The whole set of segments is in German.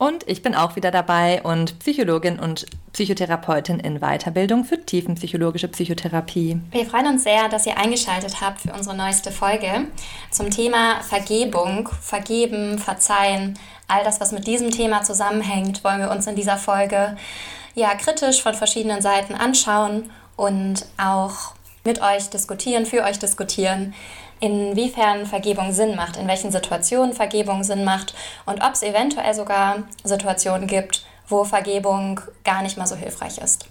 und ich bin auch wieder dabei und Psychologin und Psychotherapeutin in Weiterbildung für tiefenpsychologische Psychotherapie. Wir freuen uns sehr, dass ihr eingeschaltet habt für unsere neueste Folge zum Thema Vergebung, Vergeben, Verzeihen. All das, was mit diesem Thema zusammenhängt, wollen wir uns in dieser Folge ja kritisch von verschiedenen Seiten anschauen und auch mit euch diskutieren, für euch diskutieren inwiefern Vergebung Sinn macht, in welchen Situationen Vergebung Sinn macht und ob es eventuell sogar Situationen gibt, wo Vergebung gar nicht mal so hilfreich ist.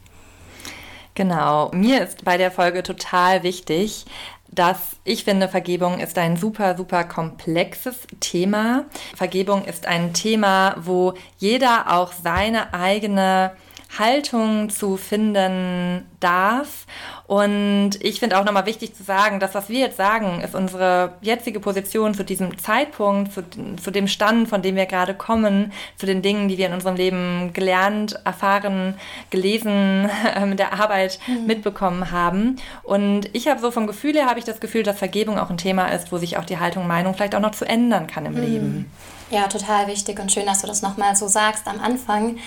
Genau, mir ist bei der Folge total wichtig, dass ich finde, Vergebung ist ein super, super komplexes Thema. Vergebung ist ein Thema, wo jeder auch seine eigene Haltung zu finden darf. Und ich finde auch nochmal wichtig zu sagen, dass was wir jetzt sagen, ist unsere jetzige Position zu diesem Zeitpunkt, zu, zu dem Stand, von dem wir gerade kommen, zu den Dingen, die wir in unserem Leben gelernt, erfahren, gelesen, äh, mit der Arbeit mhm. mitbekommen haben. Und ich habe so vom Gefühl her, habe ich das Gefühl, dass Vergebung auch ein Thema ist, wo sich auch die Haltung, Meinung vielleicht auch noch zu ändern kann im mhm. Leben. Ja, total wichtig und schön, dass du das nochmal so sagst am Anfang.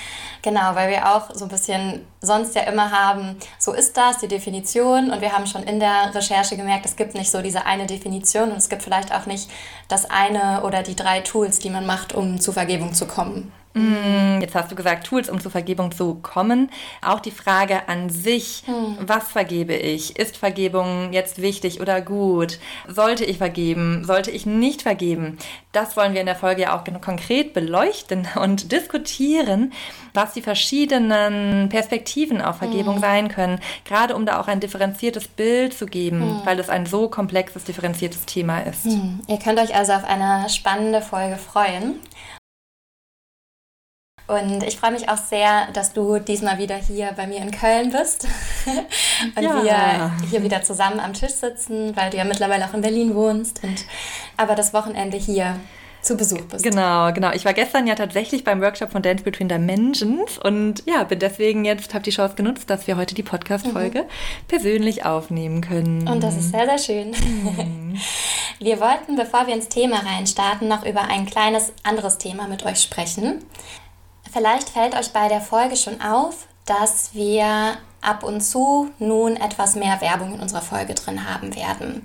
Genau, weil wir auch so ein bisschen sonst ja immer haben, so ist das, die Definition. Und wir haben schon in der Recherche gemerkt, es gibt nicht so diese eine Definition und es gibt vielleicht auch nicht das eine oder die drei Tools, die man macht, um zu Vergebung zu kommen. Mm, jetzt hast du gesagt, Tools, um zur Vergebung zu kommen. Auch die Frage an sich, hm. was vergebe ich? Ist Vergebung jetzt wichtig oder gut? Sollte ich vergeben? Sollte ich nicht vergeben? Das wollen wir in der Folge ja auch konkret beleuchten und diskutieren, was die verschiedenen Perspektiven auf Vergebung hm. sein können. Gerade um da auch ein differenziertes Bild zu geben, hm. weil es ein so komplexes, differenziertes Thema ist. Hm. Ihr könnt euch also auf eine spannende Folge freuen. Und ich freue mich auch sehr, dass du diesmal wieder hier bei mir in Köln bist und ja. wir hier wieder zusammen am Tisch sitzen, weil du ja mittlerweile auch in Berlin wohnst und aber das Wochenende hier zu Besuch bist. Genau, genau. Ich war gestern ja tatsächlich beim Workshop von Dance Between Dimensions und ja, bin deswegen jetzt, habe die Chance genutzt, dass wir heute die Podcast-Folge mhm. persönlich aufnehmen können. Und das ist sehr, sehr schön. Mhm. Wir wollten, bevor wir ins Thema reinstarten, noch über ein kleines anderes Thema mit euch sprechen. Vielleicht fällt euch bei der Folge schon auf, dass wir ab und zu nun etwas mehr Werbung in unserer Folge drin haben werden.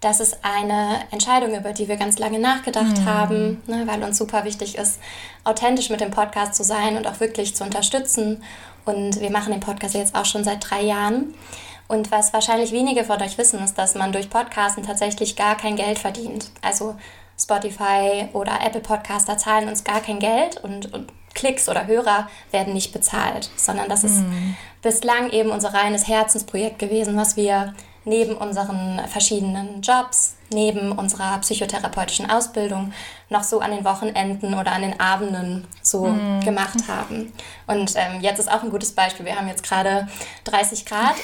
Das ist eine Entscheidung, über die wir ganz lange nachgedacht mhm. haben, ne, weil uns super wichtig ist, authentisch mit dem Podcast zu sein und auch wirklich zu unterstützen. Und wir machen den Podcast jetzt auch schon seit drei Jahren. Und was wahrscheinlich wenige von euch wissen, ist, dass man durch Podcasten tatsächlich gar kein Geld verdient. Also Spotify oder Apple Podcaster zahlen uns gar kein Geld und, und Klicks oder Hörer werden nicht bezahlt, sondern das ist mhm. bislang eben unser reines Herzensprojekt gewesen, was wir neben unseren verschiedenen Jobs, neben unserer psychotherapeutischen Ausbildung noch so an den Wochenenden oder an den Abenden so mm. gemacht haben. Und ähm, jetzt ist auch ein gutes Beispiel. Wir haben jetzt gerade 30 Grad.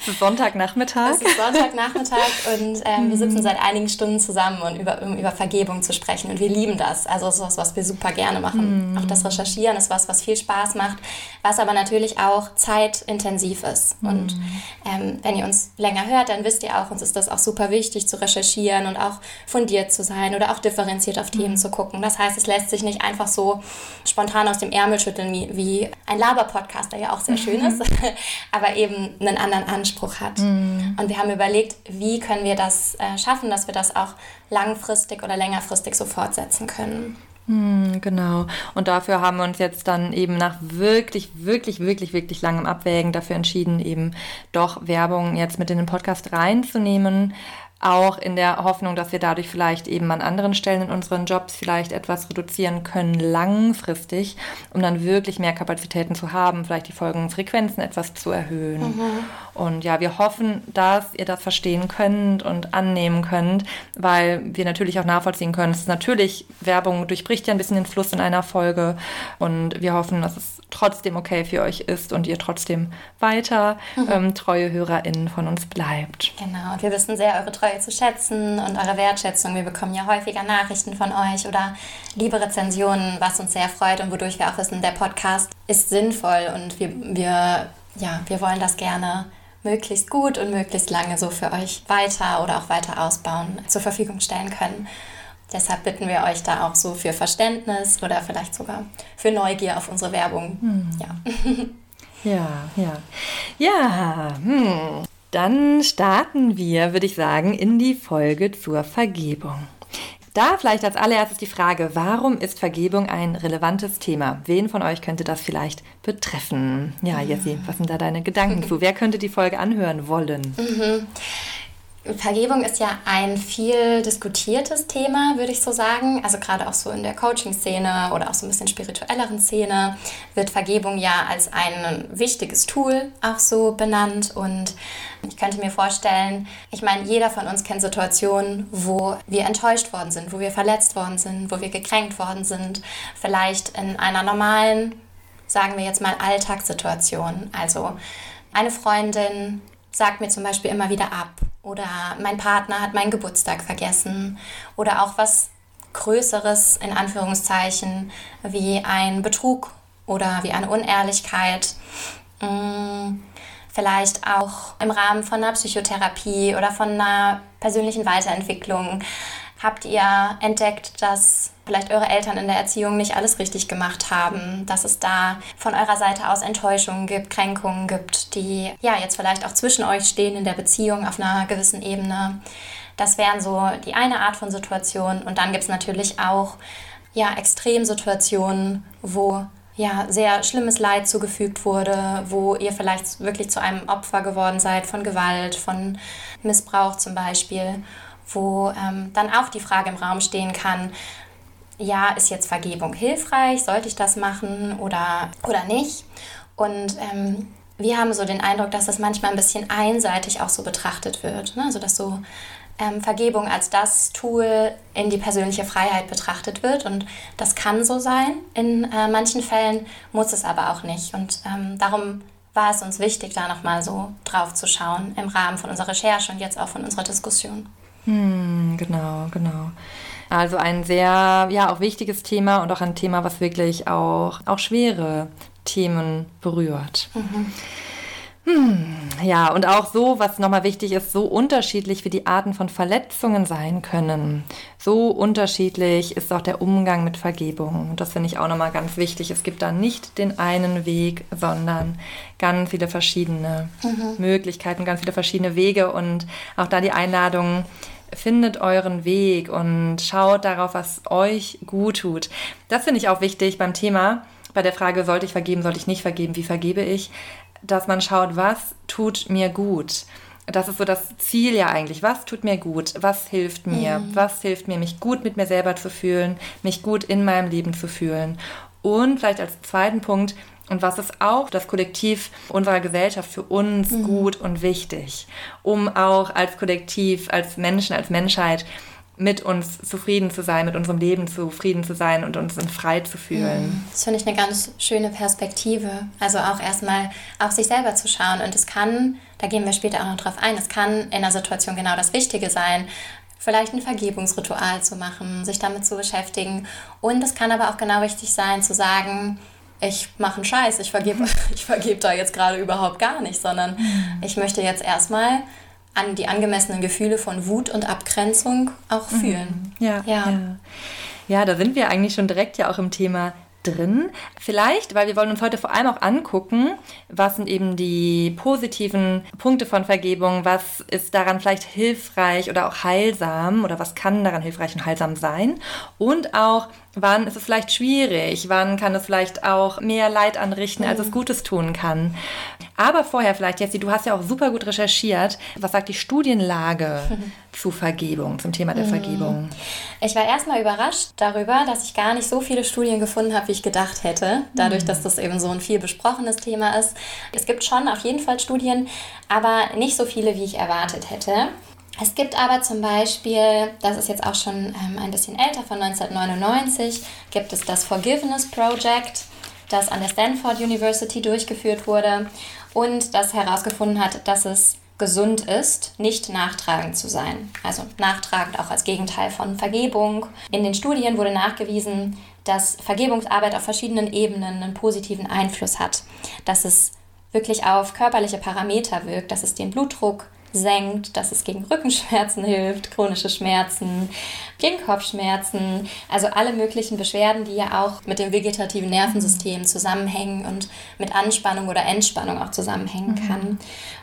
es ist Sonntagnachmittag. Es ist Sonntagnachmittag und ähm, mm. wir sitzen mhm. seit einigen Stunden zusammen, und über, um über Vergebung zu sprechen. Und wir lieben das. Also es ist was, was wir super gerne machen. Mm. Auch das Recherchieren ist was, was viel Spaß macht, was aber natürlich auch zeitintensiv ist. Und mhm. ähm, wenn ihr uns länger hört, dann wisst ihr auch, uns ist das auch super wichtig zu recherchieren und auch fundiert zu sein oder auch differenziert fokussiert auf Themen mhm. zu gucken. Das heißt, es lässt sich nicht einfach so spontan aus dem Ärmel schütteln wie, wie ein Laber-Podcast, der ja auch sehr schön mhm. ist, aber eben einen anderen Anspruch hat. Mhm. Und wir haben überlegt, wie können wir das äh, schaffen, dass wir das auch langfristig oder längerfristig so fortsetzen können. Hm, genau. Und dafür haben wir uns jetzt dann eben nach wirklich, wirklich, wirklich, wirklich langem Abwägen dafür entschieden, eben doch Werbung jetzt mit in den Podcast reinzunehmen auch in der Hoffnung, dass wir dadurch vielleicht eben an anderen Stellen in unseren Jobs vielleicht etwas reduzieren können, langfristig, um dann wirklich mehr Kapazitäten zu haben, vielleicht die Folgenfrequenzen etwas zu erhöhen. Mhm. Und ja, wir hoffen, dass ihr das verstehen könnt und annehmen könnt, weil wir natürlich auch nachvollziehen können, ist natürlich, Werbung durchbricht ja ein bisschen den Fluss in einer Folge und wir hoffen, dass es trotzdem okay für euch ist und ihr trotzdem weiter mhm. ähm, treue HörerInnen von uns bleibt. Genau, und wir wissen sehr eure Treue zu schätzen und eure Wertschätzung. Wir bekommen ja häufiger Nachrichten von euch oder liebe Rezensionen, was uns sehr freut und wodurch wir auch wissen, der Podcast ist sinnvoll und wir, wir, ja, wir wollen das gerne möglichst gut und möglichst lange so für euch weiter oder auch weiter ausbauen zur Verfügung stellen können. Deshalb bitten wir euch da auch so für Verständnis oder vielleicht sogar für Neugier auf unsere Werbung. Hm. Ja. ja, ja. Ja, hm. Dann starten wir, würde ich sagen, in die Folge zur Vergebung. Da vielleicht als allererstes die Frage, warum ist Vergebung ein relevantes Thema? Wen von euch könnte das vielleicht betreffen? Ja, Jessie, was sind da deine Gedanken zu? Wer könnte die Folge anhören wollen? Mhm. Vergebung ist ja ein viel diskutiertes Thema, würde ich so sagen. Also gerade auch so in der Coaching-Szene oder auch so ein bisschen spirituelleren Szene wird Vergebung ja als ein wichtiges Tool auch so benannt. Und ich könnte mir vorstellen, ich meine, jeder von uns kennt Situationen, wo wir enttäuscht worden sind, wo wir verletzt worden sind, wo wir gekränkt worden sind. Vielleicht in einer normalen, sagen wir jetzt mal, Alltagssituation. Also eine Freundin sagt mir zum Beispiel immer wieder ab oder mein Partner hat meinen Geburtstag vergessen oder auch was Größeres in Anführungszeichen wie ein Betrug oder wie eine Unehrlichkeit. Mm, vielleicht auch im Rahmen von einer Psychotherapie oder von einer persönlichen Weiterentwicklung habt ihr entdeckt, dass vielleicht eure Eltern in der Erziehung nicht alles richtig gemacht haben, dass es da von eurer Seite aus Enttäuschungen gibt, Kränkungen gibt, die ja jetzt vielleicht auch zwischen euch stehen in der Beziehung auf einer gewissen Ebene. Das wären so die eine Art von Situation. Und dann gibt es natürlich auch ja, Extremsituationen, wo ja, sehr schlimmes Leid zugefügt wurde, wo ihr vielleicht wirklich zu einem Opfer geworden seid von Gewalt, von Missbrauch zum Beispiel, wo ähm, dann auch die Frage im Raum stehen kann, ja, ist jetzt Vergebung hilfreich? Sollte ich das machen oder, oder nicht? Und ähm, wir haben so den Eindruck, dass das manchmal ein bisschen einseitig auch so betrachtet wird. Ne? Also dass so ähm, Vergebung als das Tool in die persönliche Freiheit betrachtet wird. Und das kann so sein. In äh, manchen Fällen muss es aber auch nicht. Und ähm, darum war es uns wichtig, da nochmal so drauf zu schauen im Rahmen von unserer Recherche und jetzt auch von unserer Diskussion. Hm, genau, genau. Also ein sehr, ja, auch wichtiges Thema und auch ein Thema, was wirklich auch, auch schwere Themen berührt. Mhm. Hm, ja, und auch so, was nochmal wichtig ist, so unterschiedlich wie die Arten von Verletzungen sein können, so unterschiedlich ist auch der Umgang mit Vergebung. Und das finde ich auch nochmal ganz wichtig. Es gibt da nicht den einen Weg, sondern ganz viele verschiedene mhm. Möglichkeiten, ganz viele verschiedene Wege und auch da die Einladung, findet euren Weg und schaut darauf, was euch gut tut. Das finde ich auch wichtig beim Thema, bei der Frage, sollte ich vergeben, sollte ich nicht vergeben, wie vergebe ich, dass man schaut, was tut mir gut. Das ist so das Ziel ja eigentlich. Was tut mir gut? Was hilft mir? Mhm. Was hilft mir, mich gut mit mir selber zu fühlen, mich gut in meinem Leben zu fühlen? Und vielleicht als zweiten Punkt, und was ist auch das Kollektiv unserer Gesellschaft für uns mhm. gut und wichtig, um auch als Kollektiv, als Menschen, als Menschheit mit uns zufrieden zu sein, mit unserem Leben zufrieden zu sein und uns frei zu fühlen. Mhm. Das finde ich eine ganz schöne Perspektive. Also auch erstmal auf sich selber zu schauen. Und es kann, da gehen wir später auch noch drauf ein, es kann in einer Situation genau das Wichtige sein, vielleicht ein Vergebungsritual zu machen, sich damit zu beschäftigen. Und es kann aber auch genau wichtig sein, zu sagen, ich mache einen Scheiß, ich vergebe ich vergeb da jetzt gerade überhaupt gar nicht, sondern mhm. ich möchte jetzt erstmal an die angemessenen Gefühle von Wut und Abgrenzung auch fühlen. Mhm. Ja, ja. ja. Ja, da sind wir eigentlich schon direkt ja auch im Thema drin. Vielleicht, weil wir wollen uns heute vor allem auch angucken, was sind eben die positiven Punkte von Vergebung, was ist daran vielleicht hilfreich oder auch heilsam oder was kann daran hilfreich und heilsam sein und auch, wann ist es vielleicht schwierig, wann kann es vielleicht auch mehr Leid anrichten, als es mhm. Gutes tun kann. Aber vorher vielleicht, Jessie, du hast ja auch super gut recherchiert, was sagt die Studienlage zu Vergebung, zum Thema der mhm. Vergebung? Ich war erstmal überrascht darüber, dass ich gar nicht so viele Studien gefunden habe, wie ich gedacht hätte, dadurch, mhm. dass das eben so ein viel besprochenes Thema ist. Es gibt schon auf jeden Fall Studien, aber nicht so viele, wie ich erwartet hätte. Es gibt aber zum Beispiel, das ist jetzt auch schon ähm, ein bisschen älter, von 1999, gibt es das Forgiveness Project, das an der Stanford University durchgeführt wurde und das herausgefunden hat, dass es gesund ist, nicht nachtragend zu sein. Also nachtragend auch als Gegenteil von Vergebung. In den Studien wurde nachgewiesen, dass Vergebungsarbeit auf verschiedenen Ebenen einen positiven Einfluss hat, dass es wirklich auf körperliche Parameter wirkt, dass es den Blutdruck senkt, dass es gegen Rückenschmerzen hilft, chronische Schmerzen, gegen Kopfschmerzen, also alle möglichen Beschwerden, die ja auch mit dem vegetativen Nervensystem zusammenhängen und mit Anspannung oder Entspannung auch zusammenhängen mhm. kann.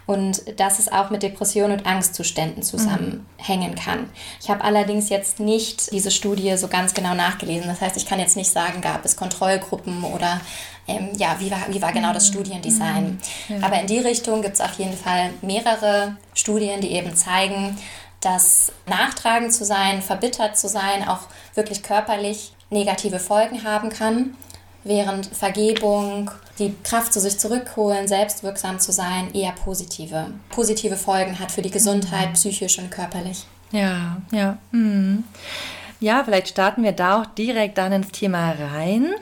Und dass es auch mit Depressionen und Angstzuständen zusammenhängen kann. Ich habe allerdings jetzt nicht diese Studie so ganz genau nachgelesen. Das heißt, ich kann jetzt nicht sagen, gab es Kontrollgruppen oder ähm, ja, wie war, wie war genau das mhm. Studiendesign. Mhm. Ja. Aber in die Richtung gibt es auf jeden Fall mehrere Studien, die eben zeigen, dass nachtragend zu sein, verbittert zu sein, auch wirklich körperlich negative Folgen haben kann, während Vergebung, die Kraft zu sich zurückholen, selbstwirksam zu sein, eher positive, positive Folgen hat für die Gesundheit, mhm. psychisch und körperlich. Ja, ja. Mhm. Ja, vielleicht starten wir da auch direkt dann ins Thema rein.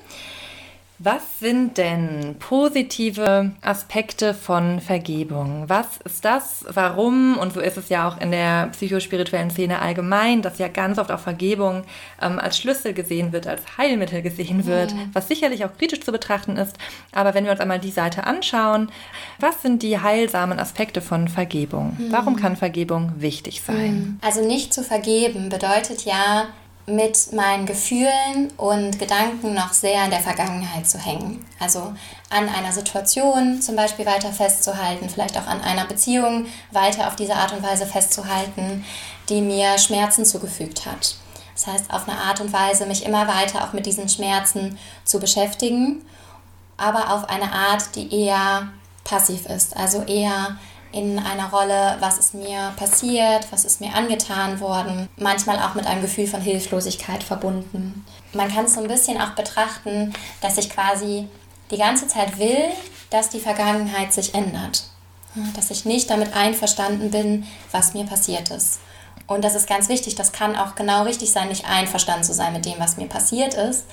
Was sind denn positive Aspekte von Vergebung? Was ist das? Warum? Und so ist es ja auch in der psychospirituellen Szene allgemein, dass ja ganz oft auch Vergebung ähm, als Schlüssel gesehen wird, als Heilmittel gesehen wird, mhm. was sicherlich auch kritisch zu betrachten ist. Aber wenn wir uns einmal die Seite anschauen, was sind die heilsamen Aspekte von Vergebung? Mhm. Warum kann Vergebung wichtig sein? Mhm. Also nicht zu vergeben bedeutet ja, mit meinen Gefühlen und Gedanken noch sehr in der Vergangenheit zu hängen. Also an einer Situation zum Beispiel weiter festzuhalten, vielleicht auch an einer Beziehung weiter auf diese Art und Weise festzuhalten, die mir Schmerzen zugefügt hat. Das heißt, auf eine Art und Weise mich immer weiter auch mit diesen Schmerzen zu beschäftigen, aber auf eine Art, die eher passiv ist, also eher in einer Rolle, was ist mir passiert, was ist mir angetan worden, manchmal auch mit einem Gefühl von Hilflosigkeit verbunden. Man kann es so ein bisschen auch betrachten, dass ich quasi die ganze Zeit will, dass die Vergangenheit sich ändert. Dass ich nicht damit einverstanden bin, was mir passiert ist. Und das ist ganz wichtig, das kann auch genau richtig sein, nicht einverstanden zu sein mit dem, was mir passiert ist.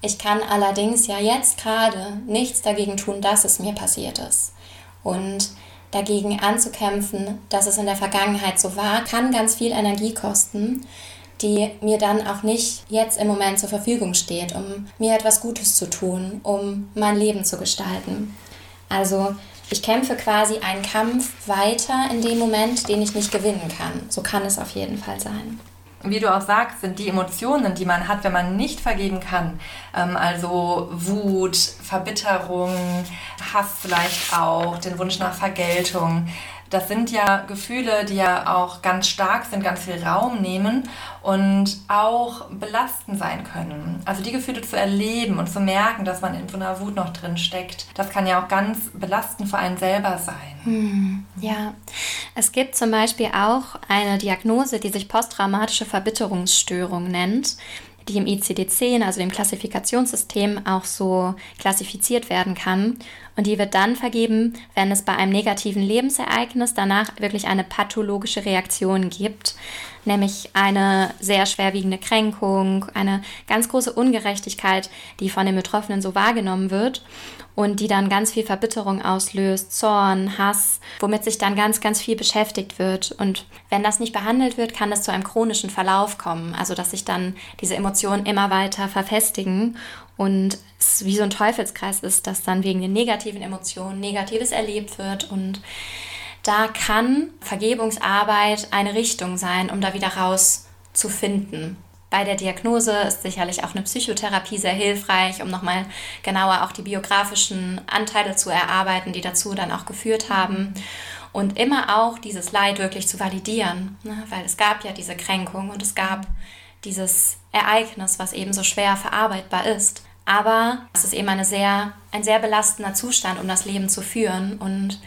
Ich kann allerdings ja jetzt gerade nichts dagegen tun, dass es mir passiert ist. Und dagegen anzukämpfen, dass es in der Vergangenheit so war, kann ganz viel Energie kosten, die mir dann auch nicht jetzt im Moment zur Verfügung steht, um mir etwas Gutes zu tun, um mein Leben zu gestalten. Also ich kämpfe quasi einen Kampf weiter in dem Moment, den ich nicht gewinnen kann. So kann es auf jeden Fall sein wie du auch sagst, sind die Emotionen, die man hat, wenn man nicht vergeben kann, ähm, also Wut, Verbitterung, Hass vielleicht auch, den Wunsch nach Vergeltung, das sind ja Gefühle, die ja auch ganz stark sind, ganz viel Raum nehmen und auch belastend sein können. Also die Gefühle zu erleben und zu merken, dass man in so einer Wut noch drin steckt, das kann ja auch ganz belastend für einen selber sein. Hm, ja, es gibt zum Beispiel auch eine Diagnose, die sich posttraumatische Verbitterungsstörung nennt die im ICD-10, also dem Klassifikationssystem, auch so klassifiziert werden kann. Und die wird dann vergeben, wenn es bei einem negativen Lebensereignis danach wirklich eine pathologische Reaktion gibt, nämlich eine sehr schwerwiegende Kränkung, eine ganz große Ungerechtigkeit, die von den Betroffenen so wahrgenommen wird und die dann ganz viel Verbitterung auslöst, Zorn, Hass, womit sich dann ganz, ganz viel beschäftigt wird. Und wenn das nicht behandelt wird, kann es zu einem chronischen Verlauf kommen, also dass sich dann diese Emotionen immer weiter verfestigen und es wie so ein Teufelskreis ist, dass dann wegen den negativen Emotionen Negatives erlebt wird und da kann Vergebungsarbeit eine Richtung sein, um da wieder rauszufinden. Bei der Diagnose ist sicherlich auch eine Psychotherapie sehr hilfreich, um nochmal genauer auch die biografischen Anteile zu erarbeiten, die dazu dann auch geführt haben. Und immer auch dieses Leid wirklich zu validieren, ne? weil es gab ja diese Kränkung und es gab dieses Ereignis, was eben so schwer verarbeitbar ist. Aber es ist eben eine sehr, ein sehr belastender Zustand, um das Leben zu führen. Und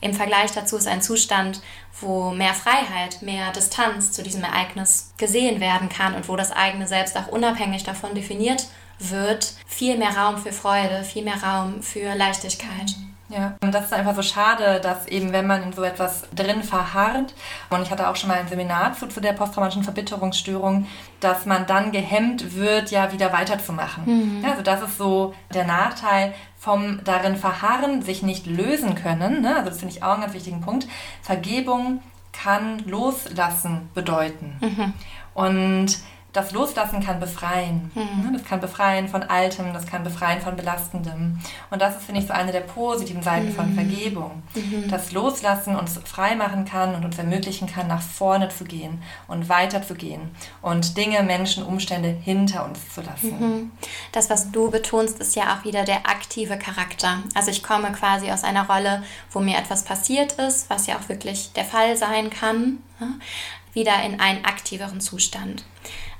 Im Vergleich dazu ist ein Zustand, wo mehr Freiheit, mehr Distanz zu diesem Ereignis gesehen werden kann und wo das eigene Selbst auch unabhängig davon definiert wird, viel mehr Raum für Freude, viel mehr Raum für Leichtigkeit. Ja, und das ist einfach so schade, dass eben, wenn man in so etwas drin verharrt, und ich hatte auch schon mal ein Seminar zu, zu der posttraumatischen Verbitterungsstörung, dass man dann gehemmt wird, ja wieder weiterzumachen. Mhm. Ja, also das ist so der Nachteil vom darin verharren, sich nicht lösen können. Ne? Also das finde ich auch einen ganz wichtigen Punkt. Vergebung kann loslassen bedeuten. Mhm. Und das Loslassen kann befreien. Mhm. Das kann befreien von Altem, das kann befreien von Belastendem. Und das ist, finde ich, so eine der positiven Seiten mhm. von Vergebung. Mhm. Das Loslassen uns frei machen kann und uns ermöglichen kann, nach vorne zu gehen und weiterzugehen und Dinge, Menschen, Umstände hinter uns zu lassen. Mhm. Das, was du betonst, ist ja auch wieder der aktive Charakter. Also ich komme quasi aus einer Rolle, wo mir etwas passiert ist, was ja auch wirklich der Fall sein kann, wieder in einen aktiveren Zustand.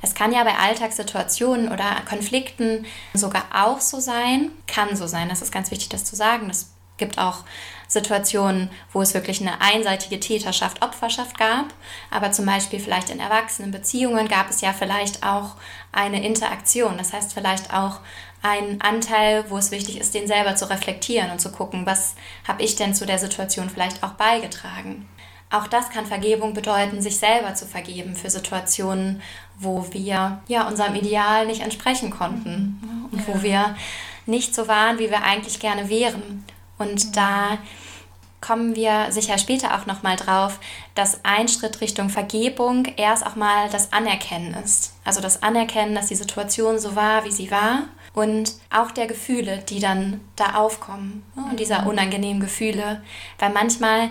Es kann ja bei Alltagssituationen oder Konflikten sogar auch so sein, kann so sein, das ist ganz wichtig, das zu sagen. Es gibt auch Situationen, wo es wirklich eine einseitige Täterschaft, Opferschaft gab. Aber zum Beispiel vielleicht in Erwachsenenbeziehungen gab es ja vielleicht auch eine Interaktion. Das heißt vielleicht auch einen Anteil, wo es wichtig ist, den selber zu reflektieren und zu gucken, was habe ich denn zu der Situation vielleicht auch beigetragen. Auch das kann Vergebung bedeuten, sich selber zu vergeben für Situationen, wo wir ja unserem Ideal nicht entsprechen konnten und wo wir nicht so waren, wie wir eigentlich gerne wären. Und da kommen wir sicher später auch noch mal drauf, dass ein Schritt Richtung Vergebung erst auch mal das Anerkennen ist. Also das Anerkennen, dass die Situation so war, wie sie war und auch der Gefühle, die dann da aufkommen und dieser mhm. unangenehmen Gefühle, weil manchmal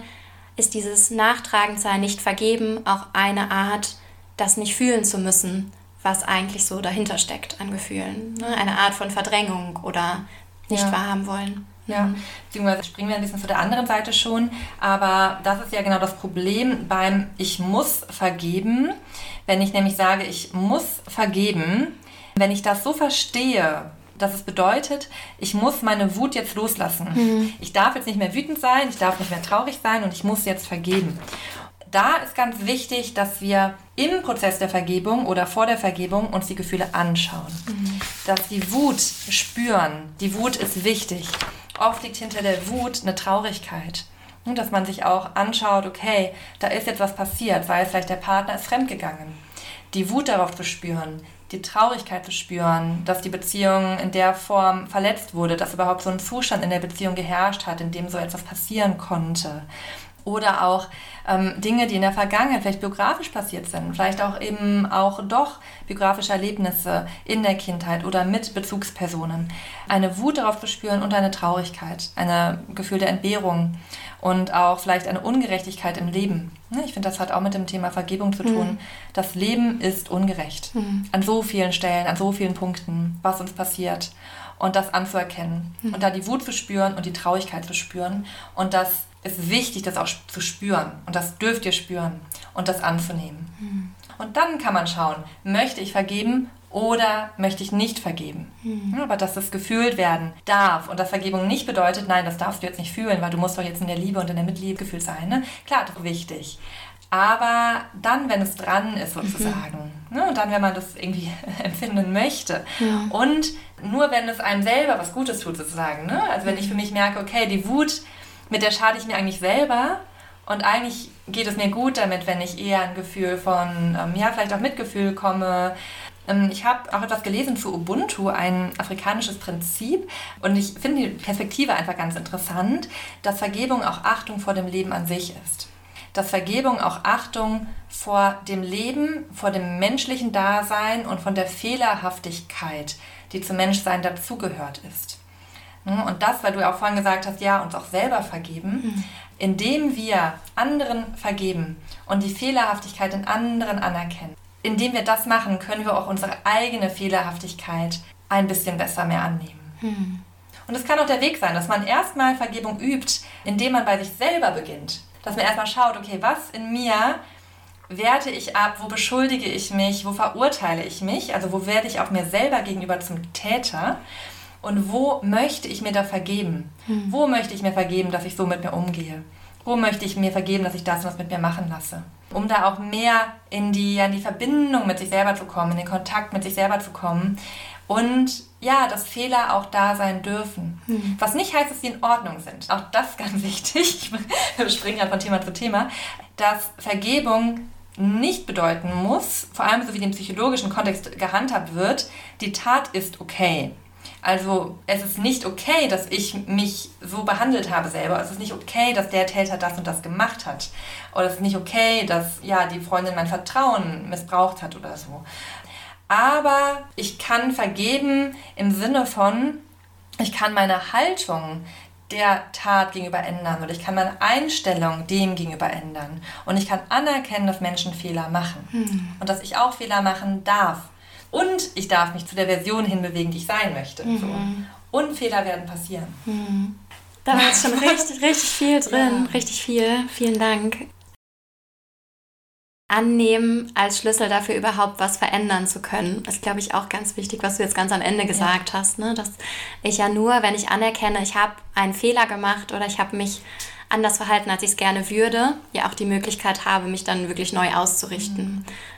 ist dieses Nachtragendsein nicht vergeben auch eine Art, das nicht fühlen zu müssen, was eigentlich so dahinter steckt an Gefühlen. Ne? Eine Art von Verdrängung oder nicht ja. wahrhaben wollen. Ja, mhm. beziehungsweise springen wir ein bisschen zu der anderen Seite schon, aber das ist ja genau das Problem beim Ich muss vergeben. Wenn ich nämlich sage, ich muss vergeben, wenn ich das so verstehe, dass es bedeutet, ich muss meine Wut jetzt loslassen. Mhm. Ich darf jetzt nicht mehr wütend sein, ich darf nicht mehr traurig sein und ich muss jetzt vergeben. Da ist ganz wichtig, dass wir im Prozess der Vergebung oder vor der Vergebung uns die Gefühle anschauen. Mhm. Dass die Wut spüren. Die Wut ist wichtig. Oft liegt hinter der Wut eine Traurigkeit. Und dass man sich auch anschaut, okay, da ist jetzt was passiert, weil vielleicht der Partner ist fremdgegangen. Die Wut darauf zu spüren, die Traurigkeit zu spüren, dass die Beziehung in der Form verletzt wurde, dass überhaupt so ein Zustand in der Beziehung geherrscht hat, in dem so etwas passieren konnte. Oder auch ähm, Dinge, die in der Vergangenheit vielleicht biografisch passiert sind, vielleicht auch eben auch doch biografische Erlebnisse in der Kindheit oder mit Bezugspersonen. Eine Wut darauf zu spüren und eine Traurigkeit, ein Gefühl der Entbehrung und auch vielleicht eine Ungerechtigkeit im Leben. Ne, ich finde, das hat auch mit dem Thema Vergebung zu tun. Mhm. Das Leben ist ungerecht. Mhm. An so vielen Stellen, an so vielen Punkten, was uns passiert. Und das anzuerkennen. Mhm. Und da die Wut zu spüren und die Traurigkeit zu spüren. Und das ist wichtig, das auch zu spüren. Und das dürft ihr spüren. Und das anzunehmen. Mhm. Und dann kann man schauen, möchte ich vergeben oder möchte ich nicht vergeben. Mhm. Aber dass das gefühlt werden darf und dass Vergebung nicht bedeutet, nein, das darfst du jetzt nicht fühlen, weil du musst doch jetzt in der Liebe und in der Mitliebe gefühlt sein. Ne? Klar, ist wichtig. Aber dann, wenn es dran ist sozusagen, mhm. ne? und dann, wenn man das irgendwie empfinden möchte ja. und nur wenn es einem selber was Gutes tut sozusagen. Ne? Also wenn ich für mich merke, okay, die Wut, mit der schade ich mir eigentlich selber und eigentlich geht es mir gut damit, wenn ich eher ein Gefühl von, ähm, ja, vielleicht auch Mitgefühl komme, ich habe auch etwas gelesen zu Ubuntu, ein afrikanisches Prinzip. Und ich finde die Perspektive einfach ganz interessant, dass Vergebung auch Achtung vor dem Leben an sich ist. Dass Vergebung auch Achtung vor dem Leben, vor dem menschlichen Dasein und von der Fehlerhaftigkeit, die zum Menschsein dazugehört ist. Hm, und das, weil du ja auch vorhin gesagt hast, ja, uns auch selber vergeben, mhm. indem wir anderen vergeben und die Fehlerhaftigkeit in anderen anerkennen indem wir das machen, können wir auch unsere eigene Fehlerhaftigkeit ein bisschen besser mehr annehmen. Hm. Und es kann auch der Weg sein, dass man erstmal Vergebung übt, indem man bei sich selber beginnt. Dass man erstmal schaut, okay, was in mir werte ich ab, wo beschuldige ich mich, wo verurteile ich mich, also wo werde ich auch mir selber gegenüber zum Täter und wo möchte ich mir da vergeben? Hm. Wo möchte ich mir vergeben, dass ich so mit mir umgehe? Wo möchte ich mir vergeben, dass ich das was mit mir machen lasse. Um da auch mehr in die, in die Verbindung mit sich selber zu kommen, in den Kontakt mit sich selber zu kommen. Und ja, dass Fehler auch da sein dürfen. Mhm. Was nicht heißt, dass sie in Ordnung sind. Auch das ganz wichtig. Wir springen ja von Thema zu Thema. Dass Vergebung nicht bedeuten muss, vor allem so wie im psychologischen Kontext gehandhabt wird, die Tat ist okay. Also es ist nicht okay, dass ich mich so behandelt habe selber. Es ist nicht okay, dass der Täter das und das gemacht hat. Oder es ist nicht okay, dass ja die Freundin mein Vertrauen missbraucht hat oder so. Aber ich kann vergeben im Sinne von, ich kann meine Haltung der Tat gegenüber ändern oder ich kann meine Einstellung dem gegenüber ändern. Und ich kann anerkennen, dass Menschen Fehler machen hm. und dass ich auch Fehler machen darf. Und ich darf mich zu der Version hinbewegen, die ich sein möchte. Mhm. So. Und Fehler werden passieren. Mhm. Da war jetzt schon richtig, richtig viel drin. Ja. Richtig viel. Vielen Dank. Annehmen als Schlüssel dafür überhaupt was verändern zu können, ist, glaube ich, auch ganz wichtig, was du jetzt ganz am Ende gesagt ja. hast. Ne? Dass ich ja nur, wenn ich anerkenne, ich habe einen Fehler gemacht oder ich habe mich anders verhalten, als ich es gerne würde, ja auch die Möglichkeit habe, mich dann wirklich neu auszurichten.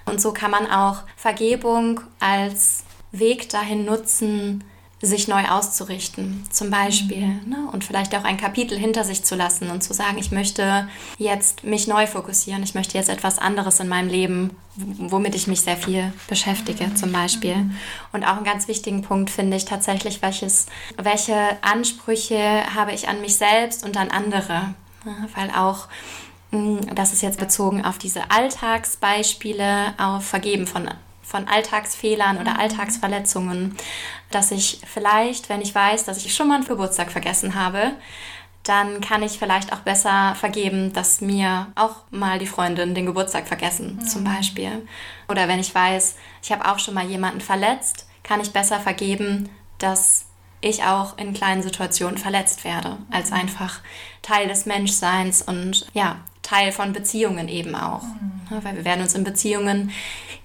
Mhm. Und so kann man auch Vergebung als Weg dahin nutzen, sich neu auszurichten, zum Beispiel. Mhm. Ne? Und vielleicht auch ein Kapitel hinter sich zu lassen und zu sagen, ich möchte jetzt mich neu fokussieren, ich möchte jetzt etwas anderes in meinem Leben, womit ich mich sehr viel beschäftige, mhm. zum Beispiel. Und auch einen ganz wichtigen Punkt finde ich tatsächlich, welches, welche Ansprüche habe ich an mich selbst und an andere. Ne? Weil auch hm, das ist jetzt bezogen auf diese Alltagsbeispiele, auf Vergeben von von Alltagsfehlern oder mhm. Alltagsverletzungen, dass ich vielleicht, wenn ich weiß, dass ich schon mal einen Geburtstag vergessen habe, dann kann ich vielleicht auch besser vergeben, dass mir auch mal die Freundin den Geburtstag vergessen, mhm. zum Beispiel. Oder wenn ich weiß, ich habe auch schon mal jemanden verletzt, kann ich besser vergeben, dass ich auch in kleinen Situationen verletzt werde, als mhm. einfach Teil des Menschseins und ja, Teil von Beziehungen eben auch. Mhm. Weil wir werden uns in Beziehungen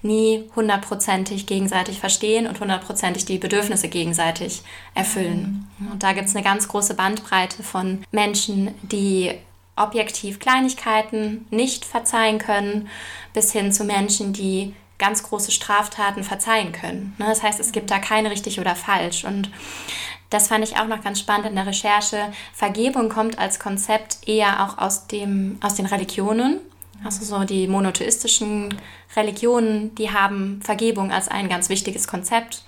nie hundertprozentig gegenseitig verstehen und hundertprozentig die Bedürfnisse gegenseitig erfüllen. Mhm. Und da gibt es eine ganz große Bandbreite von Menschen, die objektiv Kleinigkeiten nicht verzeihen können, bis hin zu Menschen, die ganz große Straftaten verzeihen können. Ne, das heißt, es gibt da kein richtig oder falsch. Und das fand ich auch noch ganz spannend in der Recherche. Vergebung kommt als Konzept eher auch aus, dem, aus den Religionen. Also so die monotheistischen Religionen, die haben Vergebung als ein ganz wichtiges Konzept.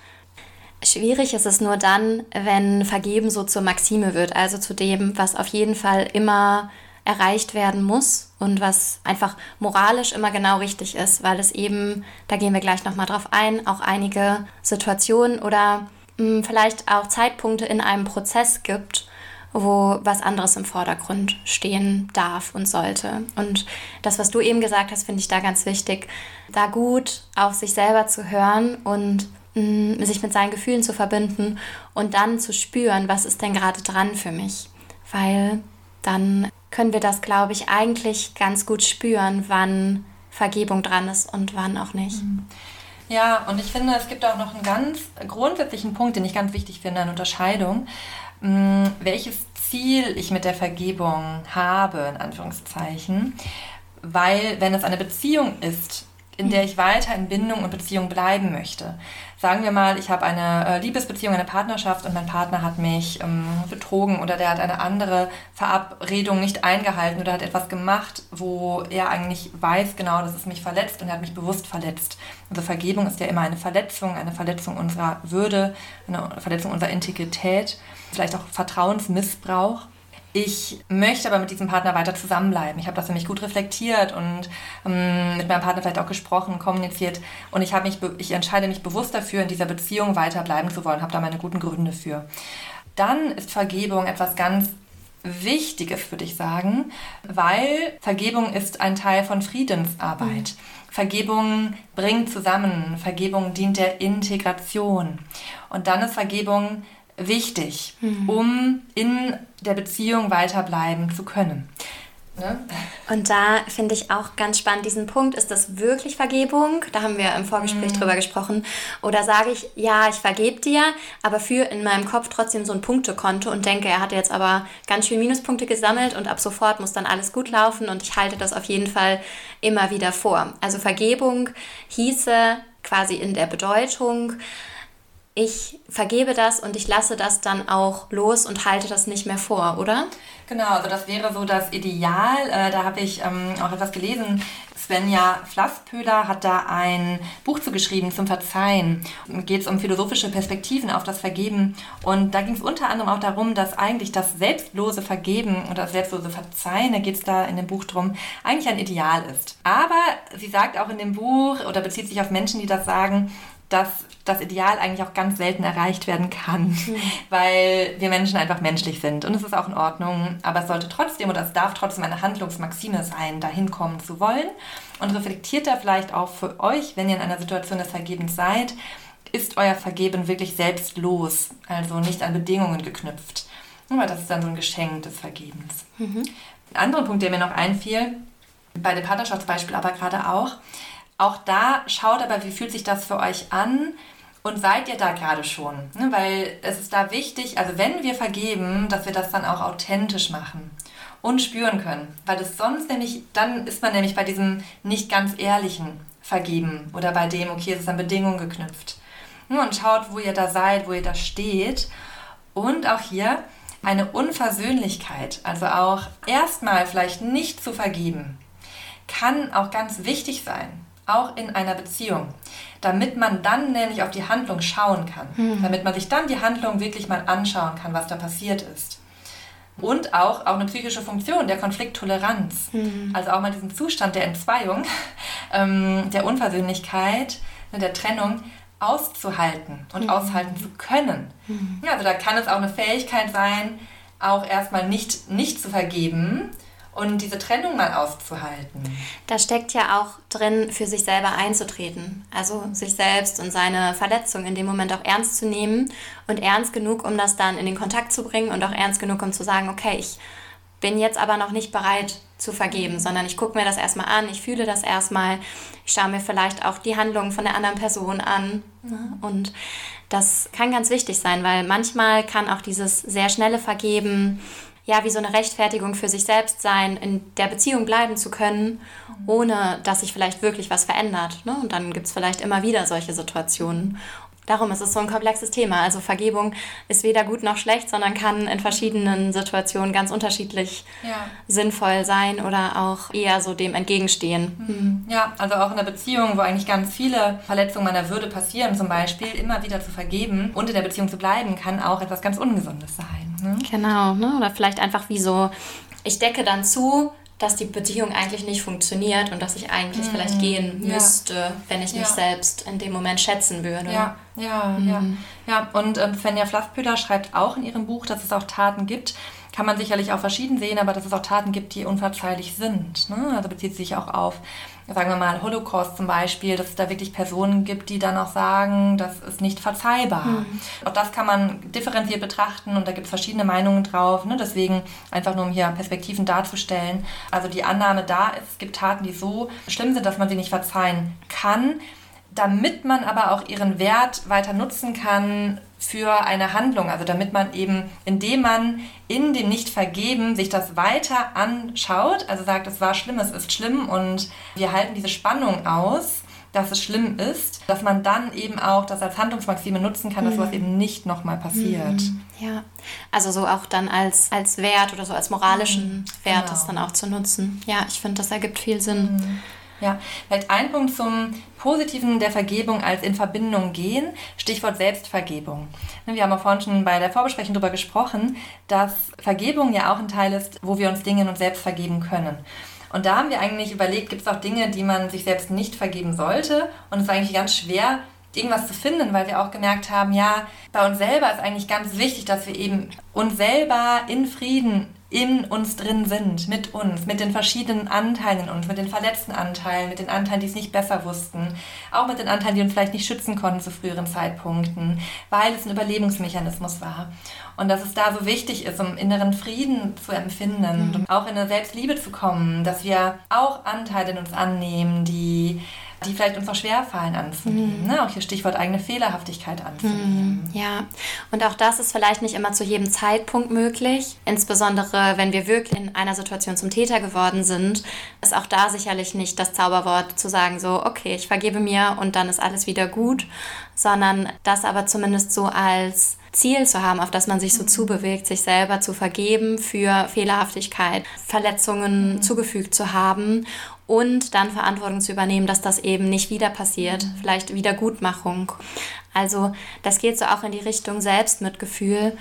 Schwierig ist es nur dann, wenn Vergeben so zur Maxime wird, also zu dem, was auf jeden Fall immer erreicht werden muss und was einfach moralisch immer genau richtig ist, weil es eben, da gehen wir gleich nochmal drauf ein, auch einige Situationen oder mh, hm, vielleicht auch Zeitpunkte in einem Prozess gibt, wo was anderes im Vordergrund stehen darf und sollte. Und das, was du eben gesagt hast, finde ich da ganz wichtig, da gut auf sich selber zu hören und mh, hm, sich mit seinen Gefühlen zu verbinden und dann zu spüren, was ist denn gerade dran für mich. Weil dann können wir das, glaube ich, eigentlich ganz gut spüren, wann Vergebung dran ist und wann auch nicht. Mhm. Ja, und ich finde, es gibt auch noch einen ganz grundsätzlichen Punkt, den ich ganz wichtig finde, eine Unterscheidung. Mm, welches Ziel ich mit der Vergebung habe, in Anführungszeichen. Weil, wenn es eine Beziehung ist, in der ich weiter in Bindung und Beziehung bleiben möchte. Sagen wir mal, ich habe eine äh, Liebesbeziehung, eine Partnerschaft und mein Partner hat mich ähm, betrogen oder der hat eine andere Verabredung nicht eingehalten oder hat etwas gemacht, wo er eigentlich weiß genau, dass es mich verletzt und er hat mich bewusst verletzt. Also Vergebung ist ja immer eine Verletzung, eine Verletzung unserer Würde, eine Verletzung unserer Integrität, vielleicht auch Vertrauensmissbrauch. Ich möchte aber mit diesem Partner weiter zusammenbleiben. Ich habe das nämlich gut reflektiert und ähm, mit meinem Partner vielleicht auch gesprochen, kommuniziert. Und ich, mich, ich entscheide mich bewusst dafür, in dieser Beziehung weiterbleiben zu wollen, habe da meine guten Gründe für. Dann ist Vergebung etwas ganz Wichtiges, würde ich sagen, weil Vergebung ist ein Teil von Friedensarbeit. Mhm. Vergebung bringt zusammen, Vergebung dient der Integration. Und dann ist Vergebung wichtig, mhm. um in der Beziehung weiterbleiben zu können. Ne? Und da finde ich auch ganz spannend diesen Punkt, ist das wirklich Vergebung? Da haben wir im Vorgespräch mhm. drüber gesprochen. Oder sage ich, ja, ich vergebe dir, aber führe in meinem Kopf trotzdem so ein Punktekonto und denke, er hat jetzt aber ganz viel Minuspunkte gesammelt und ab sofort muss dann alles gut laufen und ich halte das auf jeden Fall immer wieder vor. Also Vergebung hieße quasi in der Bedeutung, ich vergebe das und ich lasse das dann auch los und halte das nicht mehr vor, oder? Genau, also das wäre so das Ideal. Äh, da habe ich ähm, auch etwas gelesen. Svenja Flasspöhler hat da ein Buch zugeschrieben zum Verzeihen. Geht es um philosophische Perspektiven auf das Vergeben. Und da ging es unter anderem auch darum, dass eigentlich das selbstlose Vergeben oder das selbstlose Verzeihen, da geht es da in dem Buch drum, eigentlich ein Ideal ist. Aber sie sagt auch in dem Buch oder bezieht sich auf Menschen, die das sagen, dass das Ideal eigentlich auch ganz selten erreicht werden kann, mhm. weil wir Menschen einfach menschlich sind. Und es ist auch in Ordnung, aber es sollte trotzdem oder es darf trotzdem eine Handlungsmaxime sein, dahin kommen zu wollen. Und reflektiert da vielleicht auch für euch, wenn ihr in einer Situation des Vergebens seid, ist euer Vergeben wirklich selbstlos, also nicht an Bedingungen geknüpft. Aber das ist dann so ein Geschenk des Vergebens. Mhm. Ein anderer Punkt, der mir noch einfiel, bei dem Partnerschaftsbeispiel aber gerade auch, auch da schaut aber, wie fühlt sich das für euch an und seid ihr da gerade schon? Ne? Weil es ist da wichtig, also wenn wir vergeben, dass wir das dann auch authentisch machen und spüren können. Weil es sonst nämlich, dann ist man nämlich bei diesem nicht ganz ehrlichen Vergeben oder bei dem, okay, es ist an Bedingungen geknüpft. Und schaut, wo ihr da seid, wo ihr da steht. Und auch hier eine Unversöhnlichkeit, also auch erstmal vielleicht nicht zu vergeben, kann auch ganz wichtig sein auch in einer Beziehung, damit man dann nämlich auf die Handlung schauen kann, mhm. damit man sich dann die Handlung wirklich mal anschauen kann, was da passiert ist. Und auch, auch eine psychische Funktion der Konflikttoleranz, mhm. also auch mal diesen Zustand der Entzweiung, ähm, der Unversöhnlichkeit, ne, der Trennung auszuhalten und mhm. aushalten zu können. Mhm. Ja, also da kann es auch eine Fähigkeit sein, auch erstmal nicht, nicht zu vergeben, und diese Trennung mal auszuhalten. Da steckt ja auch drin, für sich selber einzutreten. Also sich selbst und seine Verletzung in dem Moment auch ernst zu nehmen und ernst genug, um das dann in den Kontakt zu bringen und auch ernst genug, um zu sagen, okay, ich bin jetzt aber noch nicht bereit zu vergeben, sondern ich gucke mir das erstmal an, ich fühle das erstmal, ich schaue mir vielleicht auch die Handlungen von der anderen Person an. Ne? Und das kann ganz wichtig sein, weil manchmal kann auch dieses sehr schnelle Vergeben ja wie so eine Rechtfertigung für sich selbst sein, in der Beziehung bleiben zu können, ohne dass sich vielleicht wirklich was verändert. Ne? Und dann gibt es vielleicht immer wieder solche Situationen. Darum ist es so ein komplexes Thema. Also Vergebung ist weder gut noch schlecht, sondern kann in verschiedenen Situationen ganz unterschiedlich ja. sinnvoll sein oder auch eher so dem entgegenstehen. Mhm. Ja, also auch in einer Beziehung, wo eigentlich ganz viele Verletzungen meiner Würde passieren, zum Beispiel immer wieder zu vergeben und in der Beziehung zu bleiben, kann auch etwas ganz Ungesundes sein. Ne? Genau, ne? oder vielleicht einfach wie so, ich decke dann zu, dass die Beziehung eigentlich nicht funktioniert und dass ich eigentlich mhm. vielleicht gehen müsste, ja. wenn ich mich ja. selbst in dem Moment schätzen würde. Ja, ja, mhm. ja. ja. Und ähm, Svenja Flasspöder schreibt auch in ihrem Buch, dass es auch Taten gibt, kann man sicherlich auch verschieden sehen, aber dass es auch Taten gibt, die unverzeihlich sind. Ne? Also bezieht sich auch auf sagen wir mal, Holocaust zum Beispiel, dass es da wirklich Personen gibt, die dann auch sagen, das ist nicht verzeihbar. Mhm. Auch das kann man differenziert betrachten und da gibt es verschiedene Meinungen drauf. Ne? Deswegen einfach nur, um hier Perspektiven darzustellen. Also die Annahme da ist, es gibt Taten, die so schlimm sind, dass man sie nicht verzeihen kann damit man aber auch ihren Wert weiter nutzen kann für eine Handlung. Also damit man eben, indem man in dem Nicht-Vergeben sich das weiter anschaut, also sagt, es war schlimm, es ist schlimm und wir halten diese Spannung aus, dass es schlimm ist, dass man dann eben auch das als Handlungsmaxime nutzen kann, dass mhm. sowas eben nicht nochmal passiert. Mhm. Ja, also so auch dann als, als Wert oder so als moralischen mhm. Wert genau. das dann auch zu nutzen. Ja, ich finde, das ergibt viel Sinn. Mhm. Ja, vielleicht ein Punkt zum Positiven der Vergebung als in Verbindung gehen, Stichwort Selbstvergebung. Wir haben auch vorhin schon bei der Vorbesprechung darüber gesprochen, dass Vergebung ja auch ein Teil ist, wo wir uns Dinge in uns selbst vergeben können. Und da haben wir eigentlich überlegt, gibt es auch Dinge, die man sich selbst nicht vergeben sollte. Und es ist eigentlich ganz schwer, irgendwas zu finden, weil wir auch gemerkt haben, ja, bei uns selber ist eigentlich ganz wichtig, dass wir eben uns selber in Frieden in uns drin sind, mit uns, mit den verschiedenen Anteilen in uns, mit den verletzten Anteilen, mit den Anteilen, die es nicht besser wussten, auch mit den Anteilen, die uns vielleicht nicht schützen konnten zu früheren Zeitpunkten, weil es ein Überlebensmechanismus war. Und dass es da so wichtig ist, um inneren Frieden zu empfinden mhm. und auch in eine Selbstliebe zu kommen, dass wir auch Anteile in uns annehmen, die die vielleicht uns auch schwerfallen anzunehmen. Mhm. Ne? Auch hier Stichwort eigene Fehlerhaftigkeit anzunehmen. Mhm. Ja, und auch das ist vielleicht nicht immer zu jedem Zeitpunkt möglich. Insbesondere, wenn wir wirklich in einer Situation zum Täter geworden sind, ist auch da sicherlich nicht das Zauberwort zu sagen, so, okay, ich vergebe mir und dann ist alles wieder gut, sondern das aber zumindest so als Ziel zu haben, auf das man sich so mhm. zubewegt, sich selber zu vergeben für Fehlerhaftigkeit, Verletzungen mhm. zugefügt zu haben und dann Verantwortung zu übernehmen, dass das eben nicht wieder passiert, mhm. vielleicht Wiedergutmachung. Also das geht so auch in die Richtung Selbstmitgefühl.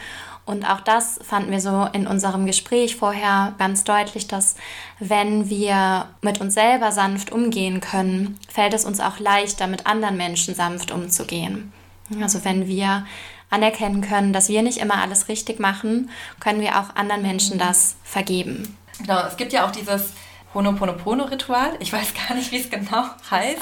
Und auch das fanden wir so in unserem Gespräch vorher ganz deutlich, dass wenn wir mit uns selber sanft umgehen können, fällt es uns auch leichter, mit anderen Menschen sanft umzugehen. Also wenn wir anerkennen können, dass wir nicht immer alles richtig machen, können wir auch anderen Menschen das vergeben. Genau, es gibt ja auch dieses Honoponopono-Ritual. Ich weiß gar nicht, wie es genau heißt.